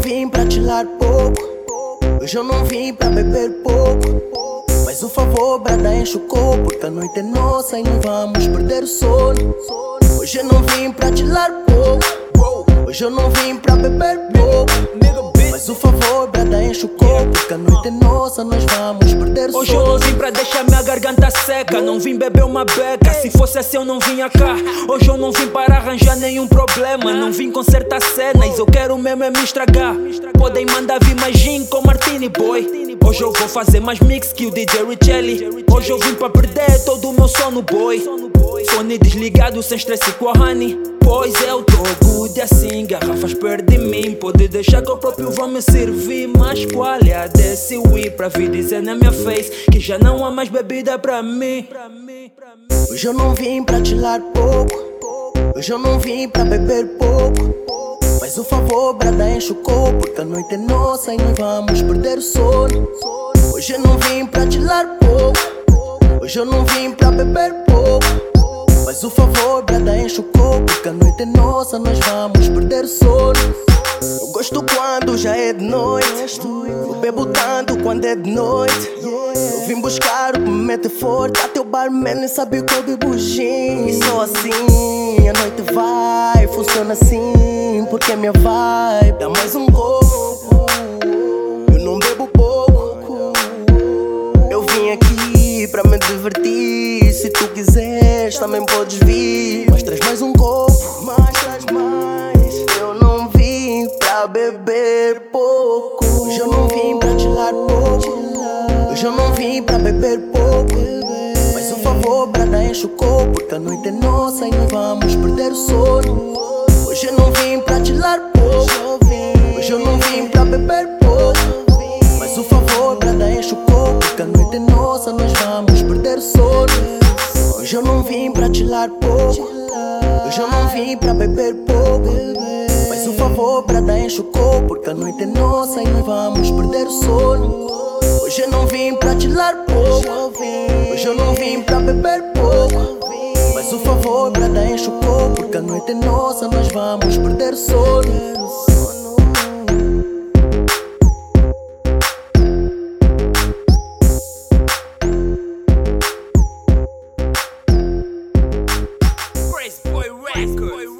vim pra chilar pouco. Hoje eu não vim pra beber pouco. Mas o favor, brada, enche o. Porque a noite é nossa e não vamos perder o sono. Hoje eu não vim pra chilar pouco. Hoje eu não vim pra beber pouco. Mas o favor, brada, enche o copo. Porque a noite é nossa, nós vamos perder o. Hoje eu vim pra deixar minha garganta seca. Não vim beber uma beca. Se fosse assim, eu não vinha cá. Hoje eu não vim para arranjar nenhum problema. Não vim consertar cenas. Eu quero mesmo é me estragar. Podem mandar vir mais gin com Martini Boy. Hoje eu vou fazer mais mix que o DJ Richelli. Hoje eu vim pra perder todo o meu sono, boy. Fone desligado, sem stress com a honey. Pois eu tô good assim, garrafas perto de mim. Pode deixar que eu próprio vou me servir. Mas qual é a desse Wii pra vir dizer na minha face que já não há mais bebida pra mim? Hoje eu não vim pra chilar pouco. Hoje eu não vim pra beber pouco. Faz o favor, brada, enche o copo. Porque a noite é nossa e não vamos perder o sono. Hoje eu não vim pra chilar pouco. Hoje eu não vim pra beber pouco. Faz o favor, brada, enche o copo. Porque a noite é nossa, nós vamos perder o sono. Gosto quando já é de noite. Eu bebo tanto quando é de noite. Eu vim buscar o que me mete forte. Até o barman nem sabe que eu bebo gin. E só assim a noite vai. Funciona assim, porque é minha vibe. Dá mais um copo. Eu não bebo pouco. Eu vim aqui pra me divertir. Se tu quiseres, também podes vir. Mas traz mais um copo. Beber pouco. Hoje eu não vim pra chilar pouco. Hoje eu não vim pra beber pouco. Mas o favor, brada, enche o copo. Porque a noite é nossa e não vamos perder o sono. Hoje eu não vim pra chilar pouco. Hoje eu não vim pra beber pouco. Mas o favor, brada, enche o copo. Porque a noite é nossa, nós vamos perder o sono. Hoje eu não vim pra chilar pouco. Hoje eu não vim pra beber pouco. Faz o favor pra dar enche o Porque a noite é nossa e nós vamos perder o sono. Hoje eu não vim pra dar pouco. Hoje eu não vim pra beber pouco. Faz o favor pra dar enche o Porque a noite é nossa, nós vamos perder o sono. Boy Records.